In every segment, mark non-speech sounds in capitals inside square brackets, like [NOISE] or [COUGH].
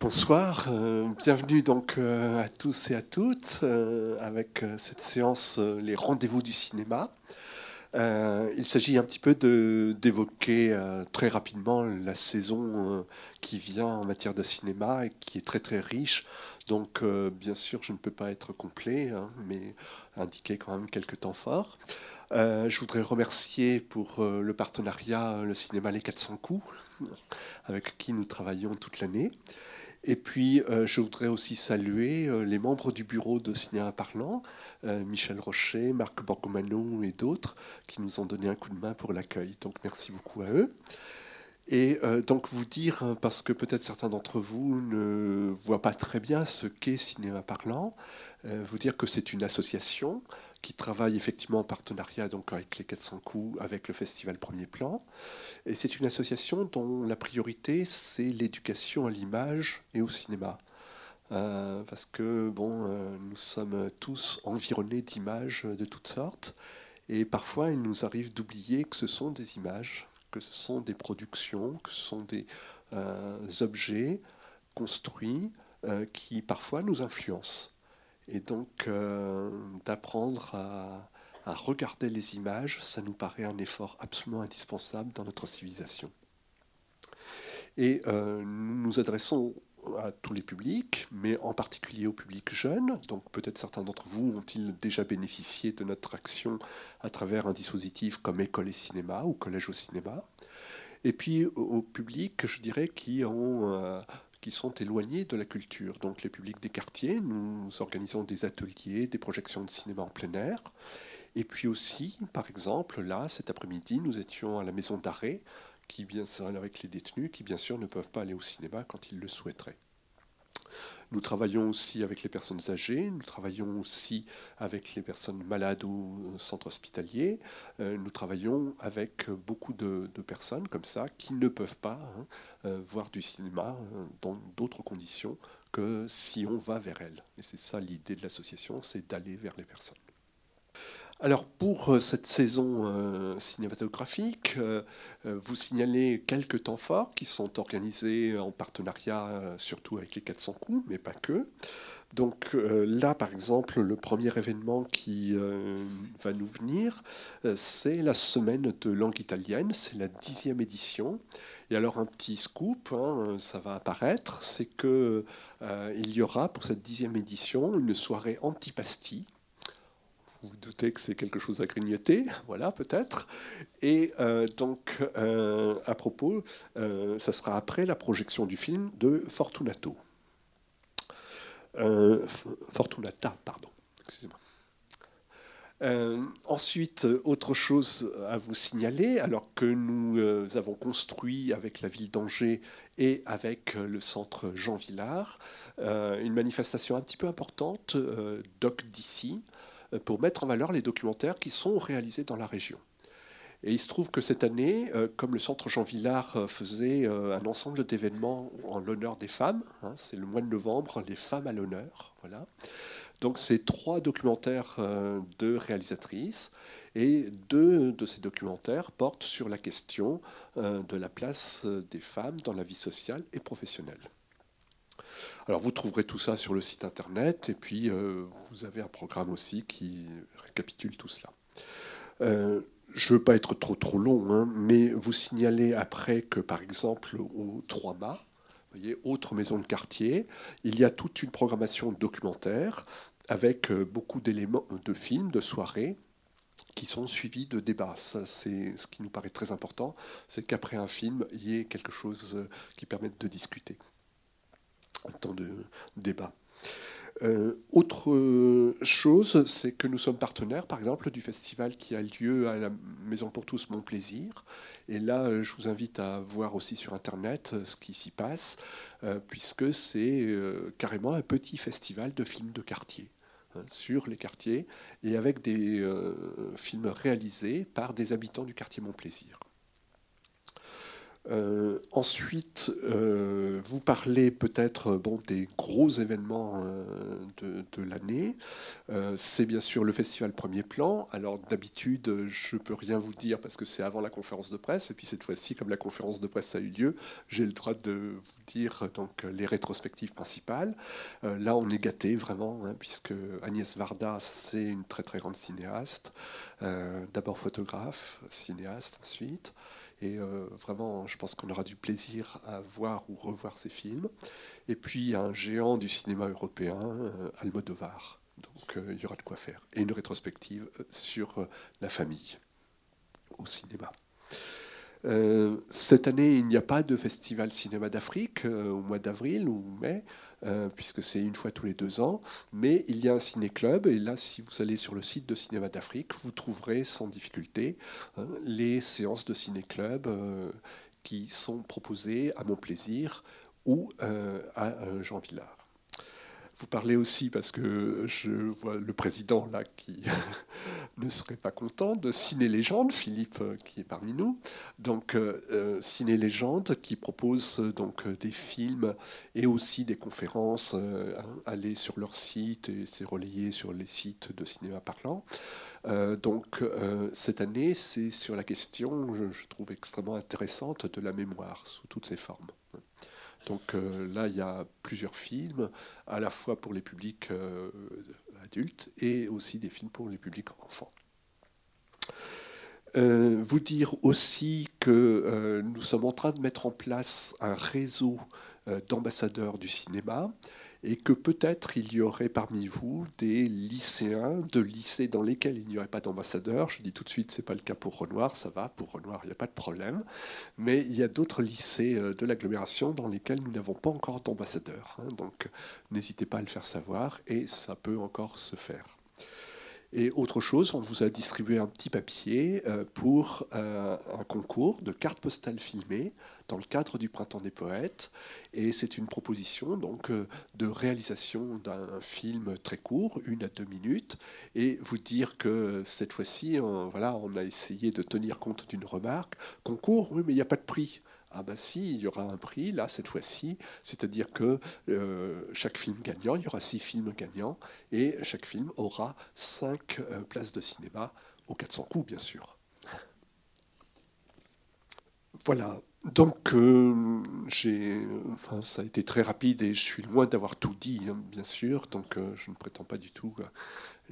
Bonsoir, euh, bienvenue donc euh, à tous et à toutes euh, avec cette séance Les rendez-vous du cinéma. il s'agit un petit peu d'évoquer très rapidement la saison qui vient en matière de cinéma et qui est très très riche. Donc bien sûr je ne peux pas être complet, hein, mais indiquer quand même quelques temps forts. je voudrais remercier pour le partenariat le cinéma Les 400 coups, avec qui nous travaillons toute l'année. Et puis, euh, je voudrais aussi saluer euh, les membres du bureau de Cinéma Parlant, euh, Michel Rocher, Marc Borgomano et d'autres, qui nous ont donné un coup de main pour l'accueil. Donc, merci beaucoup à eux. Et donc, vous dire, parce que peut-être certains d'entre vous ne voient pas très bien ce qu'est Cinéma Parlant, vous dire que c'est une association qui travaille effectivement en partenariat donc avec les 400 coups, avec le festival Premier Plan. Et c'est une association dont la priorité, c'est l'éducation à l'image et au cinéma. Euh, parce que bon, euh, nous sommes tous environnés d'images de toutes sortes, et parfois il nous arrive d'oublier que ce sont des images, que ce sont des productions, que ce sont des euh, objets construits qui parfois nous influencent. Et donc, euh, d'apprendre à, regarder les images, ça nous paraît un effort absolument indispensable dans notre civilisation. Et euh, nous nous adressons à tous les publics, mais en particulier au public jeune. Donc peut-être certains d'entre vous ont-ils déjà bénéficié de notre action à travers un dispositif comme École et Cinéma ou Collège au Cinéma. Et puis au public, je dirais, qui ont euh, qui sont éloignés de la culture. Donc les publics des quartiers, nous organisons des ateliers, des projections de cinéma en plein air. Et puis aussi, par exemple, là, cet après-midi, nous étions à la maison d'arrêt, qui bien avec les détenus, qui bien sûr ne peuvent pas aller au cinéma quand ils le souhaiteraient. Nous travaillons aussi avec les personnes âgées, nous travaillons aussi avec les personnes malades ou centres hospitaliers, euh, nous travaillons avec beaucoup de, personnes comme ça qui ne peuvent pas hein, euh, voir du cinéma euh, dans d'autres conditions que si on va vers elles. Et c'est ça l'idée de l'association, c'est d'aller vers les personnes. Alors pour euh, cette saison euh, cinématographique, euh, vous signalez quelques temps forts qui sont organisés en partenariat surtout avec les 400 coups, mais pas que. Donc là, par exemple, le premier événement qui va nous venir, c'est la semaine de langue italienne, c'est la dixième édition. Et alors un petit scoop, hein, ça va apparaître, c'est que il y aura pour cette dixième édition une soirée antipasti vous vous doutez que c'est quelque chose à grignoter, [LAUGHS] voilà peut-être. Et euh, donc, euh, à propos, euh, ça sera après la projection du film de Fortunato. Fortunata, pardon, excusez-moi. ensuite, autre chose à vous signaler, alors que nous avons construit avec la ville d'Angers et avec le centre Jean Villard une manifestation un petit peu importante, Doc d'ici, pour mettre en valeur les documentaires qui sont réalisés dans la région. Et il se trouve que cette année, euh, comme le Centre Jean Villard euh, faisait un ensemble d'événements en l'honneur des femmes, hein, c'est le mois de novembre, les femmes à l'honneur, voilà. Donc c'est trois documentaires de réalisatrices et deux de ces documentaires portent sur la question de la place des femmes dans la vie sociale et professionnelle. Alors vous trouverez tout ça sur le site internet et puis euh, vous avez un programme aussi qui récapitule tout cela. Euh, je ne veux pas être trop trop long, hein, mais vous signalez après que par exemple au 3 mâts, voyez, autre maison de quartier, il y a toute une programmation documentaire avec euh, beaucoup d'éléments de films, de soirées qui sont suivis de débats. C'est ce qui nous paraît très important, c'est qu'après un film, il y ait quelque chose qui permette de discuter temps de débat. Euh, autre chose, c'est que nous sommes partenaires, par exemple, du festival qui a lieu à la Maison pour tous, Mon Plaisir. Et là, euh, je vous invite à voir aussi sur Internet euh, ce qui s'y passe, puisque c'est carrément un petit festival de films de quartier hein, sur les quartiers et avec des films réalisés par des habitants du quartier Mon Plaisir. Euh, ensuite, euh, vous parlez peut-être des gros événements euh, de, l'année. c'est bien sûr le festival Premier Plan. Alors d'habitude, je ne peux rien vous dire parce que c'est avant la conférence de presse. Et puis cette fois-ci, comme la conférence de presse a eu lieu, j'ai le droit de vous dire donc, les rétrospectives principales. là, on est gâté vraiment, hein, puisque Agnès Varda, c'est une très très grande cinéaste. D'abord photographe, cinéaste ensuite. Et euh, vraiment, je pense qu'on aura du plaisir à voir ou revoir ces films. Et puis, un géant du cinéma européen, euh, Almodovar. Donc, euh, il y aura de quoi faire. Et une rétrospective sur la famille au cinéma. cette année, il n'y a pas de festival cinéma d'Afrique au mois d'avril ou mai. Euh, puisque c'est une fois tous les deux ans. Mais il y a un ciné-club, et là, si vous allez sur le site de Cinéma d'Afrique, vous trouverez sans difficulté hein, les séances de ciné-club euh, qui sont proposées à mon plaisir ou euh, à Jean Villard. Vous parlez aussi, parce que je vois le président là qui [LAUGHS] ne serait pas content, de Ciné Légende, Philippe euh, qui est parmi nous. Donc euh, euh, Ciné Légende qui propose donc des films et aussi des conférences. Hein, allez sur leur site et c'est relayé sur les sites de cinéma parlant. donc cette année, c'est sur la question, je trouve extrêmement intéressante, de la mémoire sous toutes ses formes. Donc euh, là, il y a plusieurs films, à la fois pour les publics euh, adultes et aussi des films pour les publics enfants. Euh, vous dire aussi que nous sommes en train de mettre en place un réseau d'ambassadeurs du cinéma et que peut-être il y aurait parmi vous des lycéens de lycées dans lesquels il n'y aurait pas d'ambassadeur. Je dis tout de suite, c'est pas le cas pour Renoir, ça va, pour Renoir, il n'y a pas de problème. Mais il y a d'autres lycées euh, de l'agglomération dans lesquels nous n'avons pas encore d'ambassadeur. Hein. donc n'hésitez pas à le faire savoir et ça peut encore se faire. Et autre chose, on vous a distribué un petit papier euh, pour euh, un concours de cartes postales filmées dans le cadre du Printemps des Poètes. Et c'est une proposition donc euh, de réalisation d'un film très court, une à deux minutes, et vous dire que cette fois-ci, voilà, on a essayé de tenir compte d'une remarque. Concours, oui, mais il n'y a pas de prix. Ah ben si, il y aura un prix, là, cette fois-ci. C'est-à-dire que euh, chaque film gagnant, il y aura six films gagnants, et chaque film aura cinq euh, places de cinéma, aux 400 coups, bien sûr. Voilà. Donc, euh, ça a été très rapide et je suis loin d'avoir tout dit, hein, bien sûr. Donc, je ne prétends pas du tout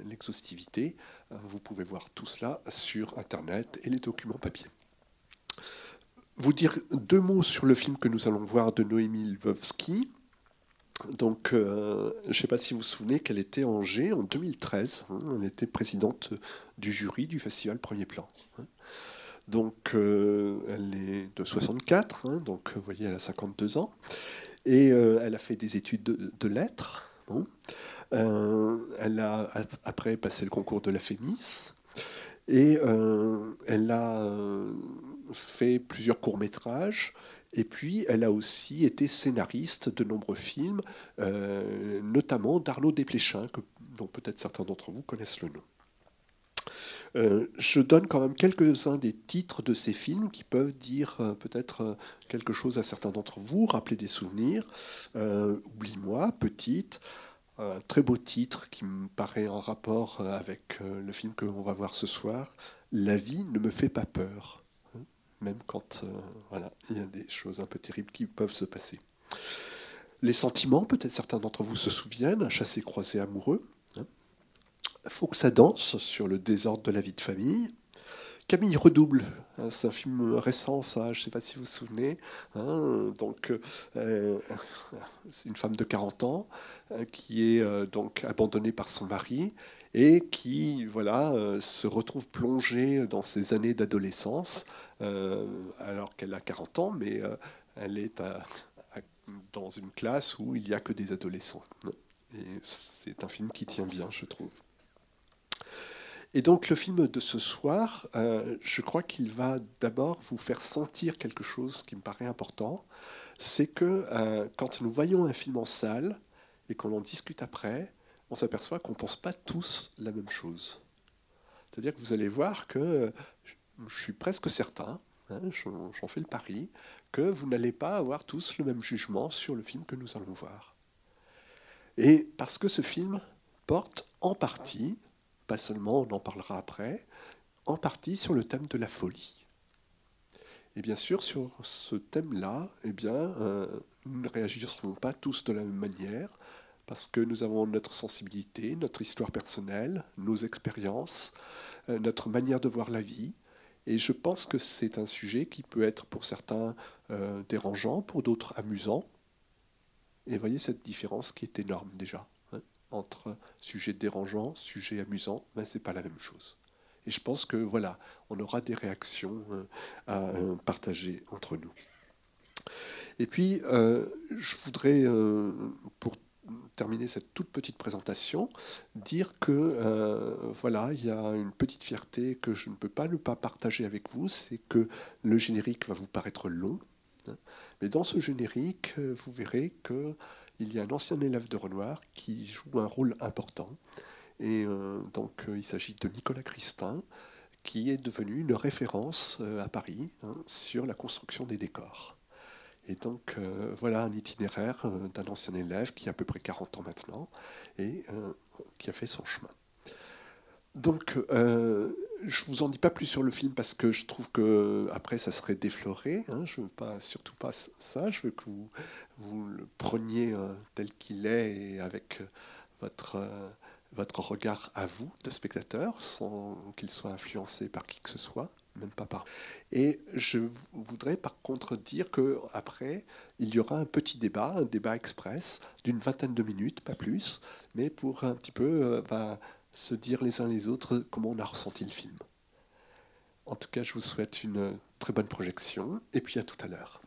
l'exhaustivité. Vous pouvez voir tout cela sur Internet et les documents papier vous dire deux mots sur le film que nous allons voir de Noémie Lvovsky. Donc, euh, je ne sais pas si vous vous souvenez qu'elle était en G en 2013. Hein. elle était présidente du jury du festival Premier Plan. Hein. Donc, euh, elle est de 64, hein. donc vous voyez, elle a 52 ans. Et euh, elle a fait des études de, lettres. elle a après passé le concours de la FEMIS. Et elle a fait plusieurs courts-métrages. Et puis, elle a aussi été scénariste de nombreux films, euh, notamment d'Arnaud Desplechin, dont peut-être certains d'entre vous connaissent le nom. Euh, je donne quand même quelques-uns des titres de ces films qui peuvent dire euh, peut-être quelque chose à certains d'entre vous, rappeler des souvenirs. Oublie-moi, petite, un très beau titre qui me paraît en rapport avec le film que l'on va voir ce soir. La vie ne me fait pas peur même quand euh, il y a des choses un peu terribles qui peuvent se passer. Les sentiments, peut-être certains d'entre vous se souviennent, un chassé-croisé amoureux. Hein. Faut que ça danse sur le désordre de la vie de famille. Camille redouble, hein, c'est un film récent, ça, je ne sais pas si vous vous souvenez. Hein, donc, euh, c'est une femme de 40 ans qui est euh, donc abandonnée par son mari et qui voilà, euh, se retrouve plongée dans ses années d'adolescence, alors qu'elle a 40 ans, mais elle est dans une classe où il n'y a que des adolescents. C'est un film qui tient bien, je trouve. Et donc le film de ce soir, je crois qu'il va d'abord vous faire sentir quelque chose qui me paraît important, c'est que quand nous voyons un film en salle et qu'on en discute après, on s'aperçoit qu'on ne pense pas tous la même chose. C'est-à-dire que vous allez voir que je suis presque certain, hein, j'en fais le pari, que vous n'allez pas avoir tous le même jugement sur le film que nous allons voir. Et parce que ce film porte en partie, pas seulement, on en parlera après, en partie sur le thème de la folie. Et bien sûr, sur ce thème-là, eh bien, euh, nous ne réagirons pas tous de la même manière, parce que nous avons notre sensibilité, notre histoire personnelle, nos expériences, euh, notre manière de voir la vie. Et je pense que c'est un sujet qui peut être pour certains euh, dérangeant, pour d'autres amusant. Et voyez cette différence qui est énorme déjà entre sujet dérangeant, sujet amusant, mais ce n'est pas la même chose. Et je pense que voilà, on aura des réactions euh, à partager entre nous. Et puis, je voudrais, pour terminer cette toute petite présentation, dire que euh, voilà, il y a une petite fierté que je ne peux pas ne pas partager avec vous, c'est que le générique va vous paraître long, hein. mais dans ce générique, euh, vous verrez que il y a un ancien élève de Renoir qui joue un rôle important, et euh, donc il s'agit de Nicolas Christin, qui est devenu une référence à Paris hein, sur la construction des décors. Et donc, euh, voilà un itinéraire euh, d'un ancien élève qui a à peu près 40 ans maintenant et euh, qui a fait son chemin. Donc, je vous en dis pas plus sur le film parce que je trouve que après ça serait défloré. Hein. je veux pas, surtout pas ça. Je veux que vous, vous le preniez tel qu'il est et avec votre votre regard à vous de spectateur, sans qu'il soit influencé par qui que ce soit même pas par. Et je voudrais par contre dire que après, il y aura un petit débat, un débat express d'une vingtaine de minutes, pas plus, mais pour un petit peu euh, bah, se dire les uns les autres comment on a ressenti le film. En tout cas, je vous souhaite une très bonne projection et puis à tout à l'heure.